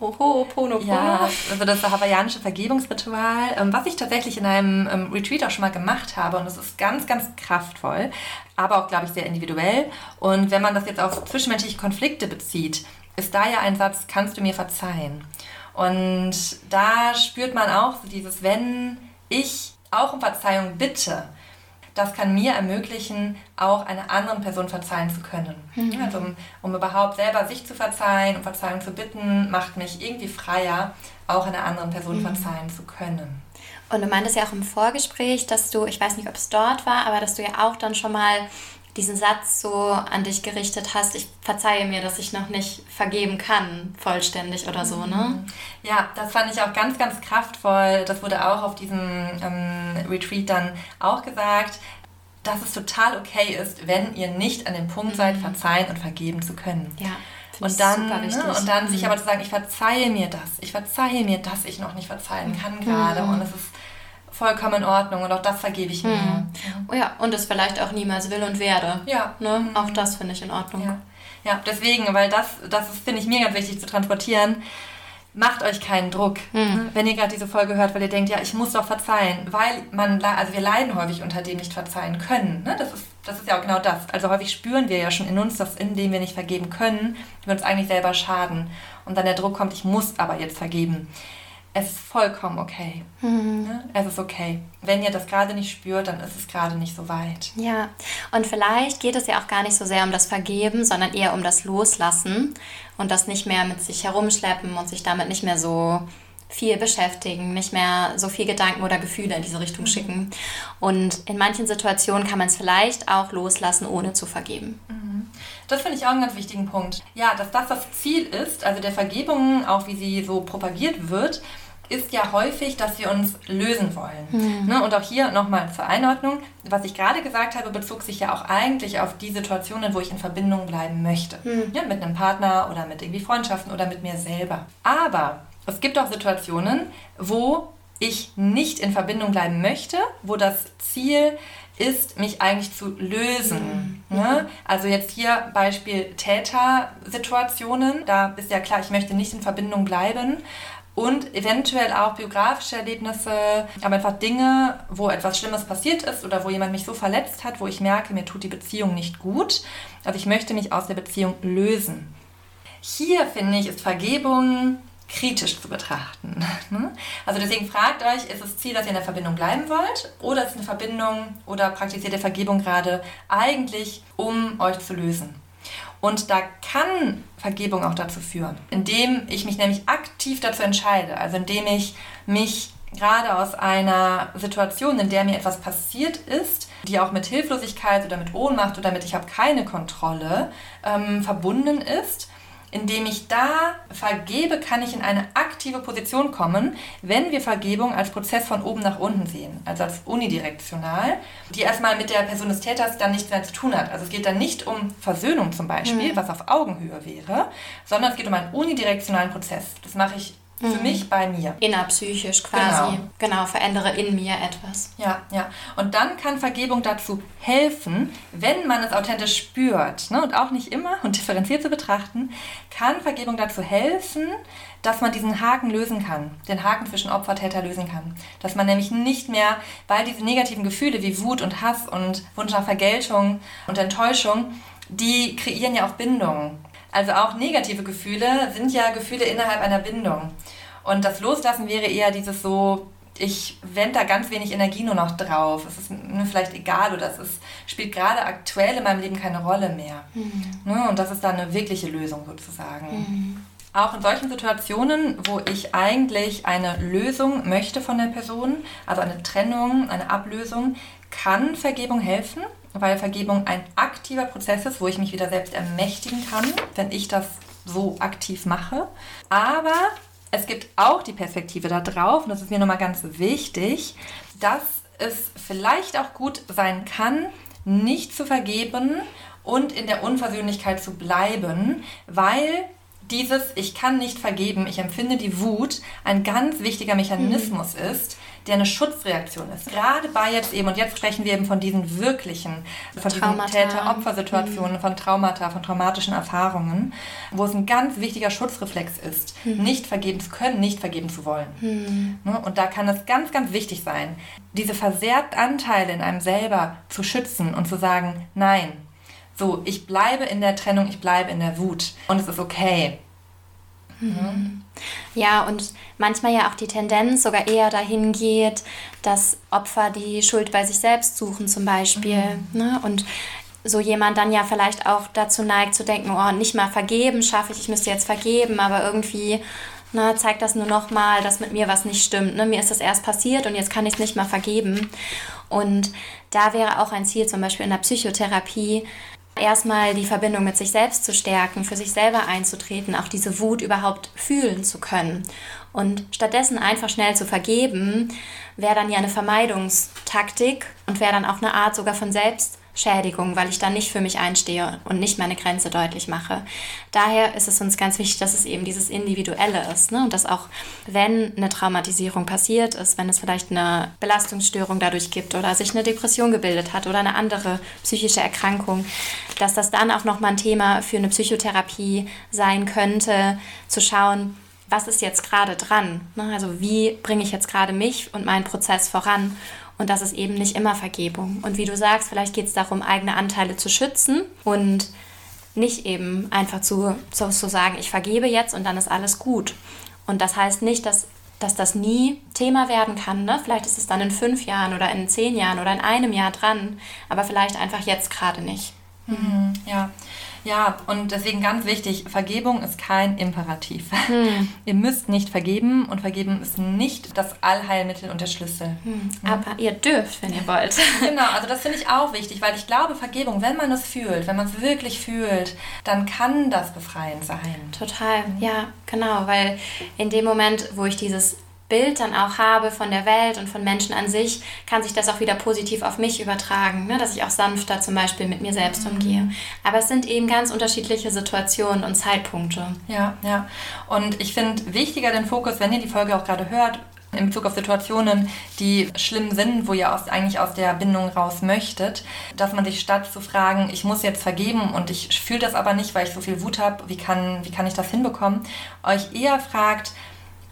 Ho'oponopono. Ja, also das hawaiianische Vergebungsritual, ähm, was ich tatsächlich in einem ähm, Retreat auch schon mal gemacht habe. Und es ist ganz, ganz kraftvoll, aber auch, glaube ich, sehr individuell. Und wenn man das jetzt auf zwischenmenschliche Konflikte bezieht, ist da ja ein Satz, kannst du mir verzeihen? Und da spürt man auch so dieses, wenn ich auch um Verzeihung bitte, das kann mir ermöglichen, auch einer anderen Person verzeihen zu können. Mhm. Also um, um, überhaupt selber sich zu verzeihen, um Verzeihung zu bitten, macht mich irgendwie freier, auch einer anderen Person mhm. verzeihen zu können. Und du meintest ja auch im Vorgespräch, dass du, ich weiß nicht, ob es dort war, aber dass du ja auch dann schon mal diesen Satz so an dich gerichtet hast, ich verzeihe mir, dass ich noch nicht vergeben kann, vollständig oder so, ne? Mhm. Ja, das fand ich auch ganz, ganz kraftvoll. Das wurde auch auf diesem ähm, Retreat dann auch gesagt, dass es total okay ist, wenn ihr nicht an dem Punkt mhm. seid, verzeihen und vergeben zu können. Ja. Und dann, ne, und dann mhm. sich aber zu sagen, ich verzeihe mir das, ich verzeihe mir, dass ich noch nicht verzeihen kann gerade. Mhm. Und es ist vollkommen in Ordnung und auch das vergebe ich mir. Mhm. Oh ja, und es vielleicht auch niemals will und werde. Ja. Ne? Mhm. Auch das finde ich in Ordnung. Ja. ja, deswegen, weil das, das finde ich mir ganz wichtig zu transportieren. Macht euch keinen Druck, mhm. wenn ihr gerade diese Folge hört, weil ihr denkt, ja, ich muss doch verzeihen, weil man, also wir leiden häufig unter dem nicht verzeihen können. Ne? Das, ist, das ist ja auch genau das. Also häufig spüren wir ja schon in uns, dass indem wir nicht vergeben können, wir uns eigentlich selber schaden. Und dann der Druck kommt, ich muss aber jetzt vergeben es ist vollkommen okay. Mhm. Es ist okay. Wenn ihr das gerade nicht spürt, dann ist es gerade nicht so weit. Ja, und vielleicht geht es ja auch gar nicht so sehr um das Vergeben, sondern eher um das Loslassen und das nicht mehr mit sich herumschleppen und sich damit nicht mehr so viel beschäftigen, nicht mehr so viel Gedanken oder Gefühle in diese Richtung mhm. schicken. Und in manchen Situationen kann man es vielleicht auch loslassen, ohne zu vergeben. Mhm. Das finde ich auch einen ganz wichtigen Punkt. Ja, dass das das Ziel ist, also der Vergebung, auch wie sie so propagiert wird, ist ja häufig, dass wir uns lösen wollen. Mhm. Ne? Und auch hier nochmal zur Einordnung, was ich gerade gesagt habe, bezog sich ja auch eigentlich auf die Situationen, wo ich in Verbindung bleiben möchte. Mhm. Ja, mit einem Partner oder mit irgendwie Freundschaften oder mit mir selber. Aber es gibt auch Situationen, wo ich nicht in Verbindung bleiben möchte, wo das Ziel ist, mich eigentlich zu lösen. Mhm. Ne? Also jetzt hier Beispiel Täter-Situationen. Da ist ja klar, ich möchte nicht in Verbindung bleiben, und eventuell auch biografische Erlebnisse, aber einfach Dinge, wo etwas Schlimmes passiert ist oder wo jemand mich so verletzt hat, wo ich merke, mir tut die Beziehung nicht gut. Also ich möchte mich aus der Beziehung lösen. Hier finde ich, ist Vergebung kritisch zu betrachten. Ne? Also deswegen fragt euch, ist das Ziel, dass ihr in der Verbindung bleiben wollt oder ist eine Verbindung oder praktiziert ihr Vergebung gerade eigentlich, um euch zu lösen? Und da kann Vergebung auch dazu führen, indem ich mich nämlich aktiv dazu entscheide, also indem ich mich gerade aus einer Situation, in der mir etwas passiert ist, die auch mit Hilflosigkeit oder mit Ohnmacht oder mit ich habe keine Kontrolle ähm, verbunden ist, indem ich da vergebe, kann ich in eine aktive Position kommen, wenn wir Vergebung als Prozess von oben nach unten sehen, also als unidirektional, die erstmal mit der Person des Täters dann nichts mehr zu tun hat. Also es geht dann nicht um Versöhnung zum Beispiel, mhm. was auf Augenhöhe wäre, sondern es geht um einen unidirektionalen Prozess. Das mache ich Mhm. Für mich bei mir. Innerpsychisch quasi. Genau. genau, verändere in mir etwas. Ja, ja. Und dann kann Vergebung dazu helfen, wenn man es authentisch spürt ne, und auch nicht immer und differenziert zu betrachten, kann Vergebung dazu helfen, dass man diesen Haken lösen kann, den Haken zwischen Opfer und Täter lösen kann. Dass man nämlich nicht mehr, weil diese negativen Gefühle wie Wut und Hass und Wunsch nach Vergeltung und Enttäuschung, die kreieren ja auch Bindungen. Also auch negative Gefühle sind ja Gefühle innerhalb einer Bindung. Und das Loslassen wäre eher dieses so, ich wende da ganz wenig Energie nur noch drauf. Es ist mir vielleicht egal oder es ist, spielt gerade aktuell in meinem Leben keine Rolle mehr. Mhm. Ne? Und das ist dann eine wirkliche Lösung sozusagen. Mhm. Auch in solchen Situationen, wo ich eigentlich eine Lösung möchte von der Person, also eine Trennung, eine Ablösung, kann Vergebung helfen weil Vergebung ein aktiver Prozess ist, wo ich mich wieder selbst ermächtigen kann, wenn ich das so aktiv mache. Aber es gibt auch die Perspektive da drauf, und das ist mir nochmal ganz wichtig, dass es vielleicht auch gut sein kann, nicht zu vergeben und in der Unversöhnlichkeit zu bleiben, weil dieses Ich kann nicht vergeben, ich empfinde die Wut, ein ganz wichtiger Mechanismus mhm. ist, der eine Schutzreaktion ist. Gerade bei jetzt eben, und jetzt sprechen wir eben von diesen wirklichen, von Traumata. diesen Täter-Opfer-Situationen, mhm. von Traumata, von traumatischen Erfahrungen, wo es ein ganz wichtiger Schutzreflex ist, mhm. nicht vergeben zu können, nicht vergeben zu wollen. Mhm. Ne? Und da kann es ganz, ganz wichtig sein, diese versehrten Anteile in einem selber zu schützen und zu sagen, nein, so, ich bleibe in der Trennung, ich bleibe in der Wut und es ist okay. Mhm. Ja, und manchmal ja auch die Tendenz sogar eher dahin geht, dass Opfer die Schuld bei sich selbst suchen zum Beispiel. Mhm. Ne? Und so jemand dann ja vielleicht auch dazu neigt zu denken, oh, nicht mal vergeben schaffe ich, ich müsste jetzt vergeben, aber irgendwie ne, zeigt das nur noch mal, dass mit mir was nicht stimmt. Ne? Mir ist das erst passiert und jetzt kann ich es nicht mal vergeben. Und da wäre auch ein Ziel, zum Beispiel in der Psychotherapie, erstmal die Verbindung mit sich selbst zu stärken, für sich selber einzutreten, auch diese Wut überhaupt fühlen zu können. Und stattdessen einfach schnell zu vergeben, wäre dann ja eine Vermeidungstaktik und wäre dann auch eine Art sogar von Selbst Schädigung, weil ich dann nicht für mich einstehe und nicht meine Grenze deutlich mache. Daher ist es uns ganz wichtig, dass es eben dieses Individuelle ist ne? und dass auch, wenn eine Traumatisierung passiert ist, wenn es vielleicht eine Belastungsstörung dadurch gibt oder sich eine Depression gebildet hat oder eine andere psychische Erkrankung, dass das dann auch nochmal ein Thema für eine Psychotherapie sein könnte, zu schauen, was ist jetzt gerade dran? Ne? Also wie bringe ich jetzt gerade mich und meinen Prozess voran? Und das ist eben nicht immer Vergebung. Und wie du sagst, vielleicht geht es darum, eigene Anteile zu schützen und nicht eben einfach zu, zu, zu sagen, ich vergebe jetzt und dann ist alles gut. Und das heißt nicht, dass, dass das nie Thema werden kann. Ne? Vielleicht ist es dann in fünf Jahren oder in zehn Jahren oder in einem Jahr dran, aber vielleicht einfach jetzt gerade nicht. Mhm, ja. Ja, und deswegen ganz wichtig, Vergebung ist kein Imperativ. Hm. Ihr müsst nicht vergeben und vergeben ist nicht das Allheilmittel und der Schlüssel. Hm. Aber ihr dürft, wenn ihr wollt. Genau, also das finde ich auch wichtig, weil ich glaube, Vergebung, wenn man es fühlt, wenn man es wirklich fühlt, dann kann das befreiend sein. Total, ja, genau, weil in dem Moment, wo ich dieses Bild dann auch habe von der Welt und von Menschen an sich, kann sich das auch wieder positiv auf mich übertragen, ne? dass ich auch sanfter zum Beispiel mit mir selbst mhm. umgehe. Aber es sind eben ganz unterschiedliche Situationen und Zeitpunkte. Ja, ja. Und ich finde wichtiger den Fokus, wenn ihr die Folge auch gerade hört, in Bezug auf Situationen, die schlimm sind, wo ihr aus, eigentlich aus der Bindung raus möchtet, dass man sich statt zu fragen, ich muss jetzt vergeben und ich fühle das aber nicht, weil ich so viel Wut habe, wie kann, wie kann ich das hinbekommen, euch eher fragt,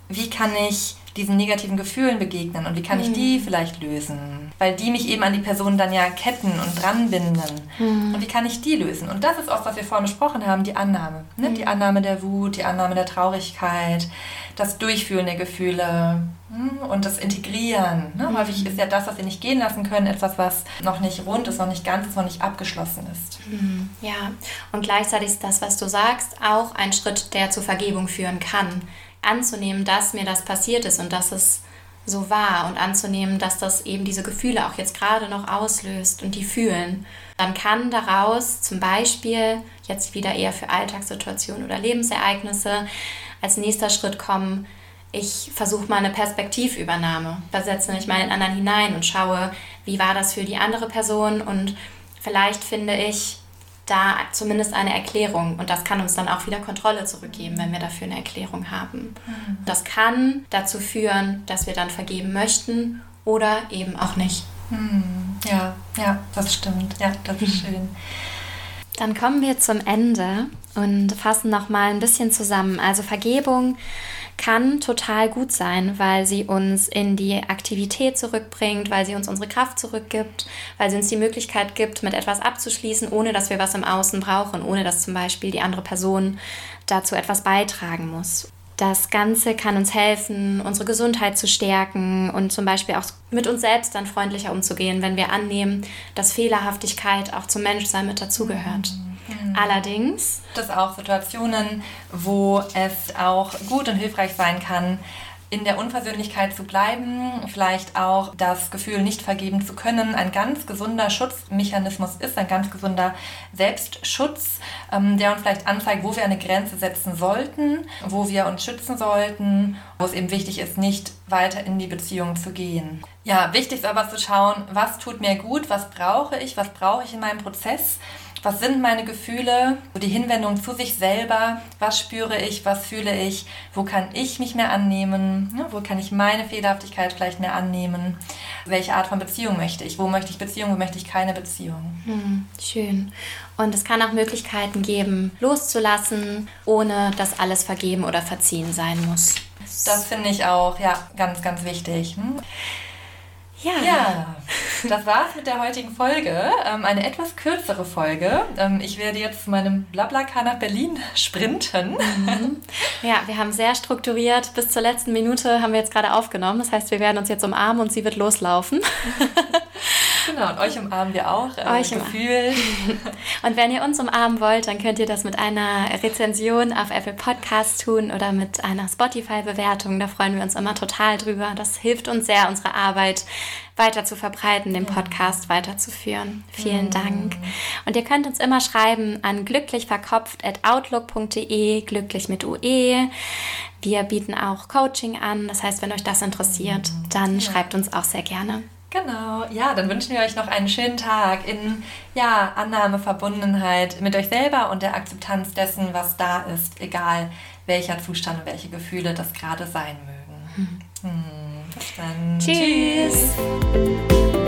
wie kann ich diesen negativen Gefühlen begegnen und wie kann ich die mhm. vielleicht lösen? Weil die mich eben an die Person dann ja ketten und dranbinden. Mhm. Und wie kann ich die lösen? Und das ist auch, was wir vorhin besprochen haben, die Annahme. Ne? Mhm. Die Annahme der Wut, die Annahme der Traurigkeit, das Durchfühlen der Gefühle hm? und das Integrieren. Ne? Mhm. Häufig ist ja das, was wir nicht gehen lassen können, etwas, was noch nicht rund ist, noch nicht ganz ist, noch nicht abgeschlossen ist. Mhm. Ja, und gleichzeitig ist das, was du sagst, auch ein Schritt, der zur Vergebung führen kann anzunehmen, dass mir das passiert ist und dass es so war und anzunehmen, dass das eben diese Gefühle auch jetzt gerade noch auslöst und die fühlen. Dann kann daraus zum Beispiel jetzt wieder eher für Alltagssituationen oder Lebensereignisse als nächster Schritt kommen, ich versuche mal eine Perspektivübernahme, versetze mich mal in anderen hinein und schaue, wie war das für die andere Person und vielleicht finde ich da zumindest eine Erklärung und das kann uns dann auch wieder Kontrolle zurückgeben, wenn wir dafür eine Erklärung haben. Mhm. Das kann dazu führen, dass wir dann vergeben möchten oder eben auch nicht. Mhm. Ja, ja, das stimmt. Ja, das ist schön. Dann kommen wir zum Ende und fassen noch mal ein bisschen zusammen. Also Vergebung kann total gut sein, weil sie uns in die Aktivität zurückbringt, weil sie uns unsere Kraft zurückgibt, weil sie uns die Möglichkeit gibt, mit etwas abzuschließen, ohne dass wir was im Außen brauchen, ohne dass zum Beispiel die andere Person dazu etwas beitragen muss. Das Ganze kann uns helfen, unsere Gesundheit zu stärken und zum Beispiel auch mit uns selbst dann freundlicher umzugehen, wenn wir annehmen, dass Fehlerhaftigkeit auch zum Menschsein mit dazugehört. Mhm. Allerdings. Dass auch Situationen, wo es auch gut und hilfreich sein kann, in der Unversöhnlichkeit zu bleiben, vielleicht auch das Gefühl, nicht vergeben zu können, ein ganz gesunder Schutzmechanismus ist, ein ganz gesunder Selbstschutz, ähm, der uns vielleicht anzeigt, wo wir eine Grenze setzen sollten, wo wir uns schützen sollten, wo es eben wichtig ist, nicht weiter in die Beziehung zu gehen. Ja, wichtig ist aber zu schauen, was tut mir gut, was brauche ich, was brauche ich in meinem Prozess was sind meine Gefühle, die Hinwendung zu sich selber, was spüre ich, was fühle ich, wo kann ich mich mehr annehmen, wo kann ich meine Fehlerhaftigkeit vielleicht mehr annehmen, welche Art von Beziehung möchte ich, wo möchte ich Beziehung, wo möchte ich keine Beziehung. Hm, schön. Und es kann auch Möglichkeiten geben, loszulassen, ohne dass alles vergeben oder verziehen sein muss. Das finde ich auch, ja, ganz, ganz wichtig. Hm? Ja. ja, das war's mit der heutigen Folge. Ähm, eine etwas kürzere Folge. Ähm, ich werde jetzt zu meinem Blablacar nach Berlin sprinten. Mhm. Ja, wir haben sehr strukturiert. Bis zur letzten Minute haben wir jetzt gerade aufgenommen. Das heißt, wir werden uns jetzt umarmen und sie wird loslaufen. Genau, und euch umarmen wir auch. Äh, euch gefühlt. Und wenn ihr uns umarmen wollt, dann könnt ihr das mit einer Rezension auf Apple Podcasts tun oder mit einer Spotify-Bewertung. Da freuen wir uns immer total drüber. Das hilft uns sehr, unsere Arbeit weiter zu verbreiten, den Podcast weiterzuführen. Vielen Dank. Und ihr könnt uns immer schreiben an glücklichverkopft.outlook.de, glücklich mit UE. Wir bieten auch Coaching an. Das heißt, wenn euch das interessiert, dann schreibt uns auch sehr gerne. Genau, ja, dann wünschen wir euch noch einen schönen Tag in ja, Annahme, Verbundenheit mit euch selber und der Akzeptanz dessen, was da ist, egal welcher Zustand und welche Gefühle das gerade sein mögen. Hm. Hm, bis dann. Tschüss. Tschüss.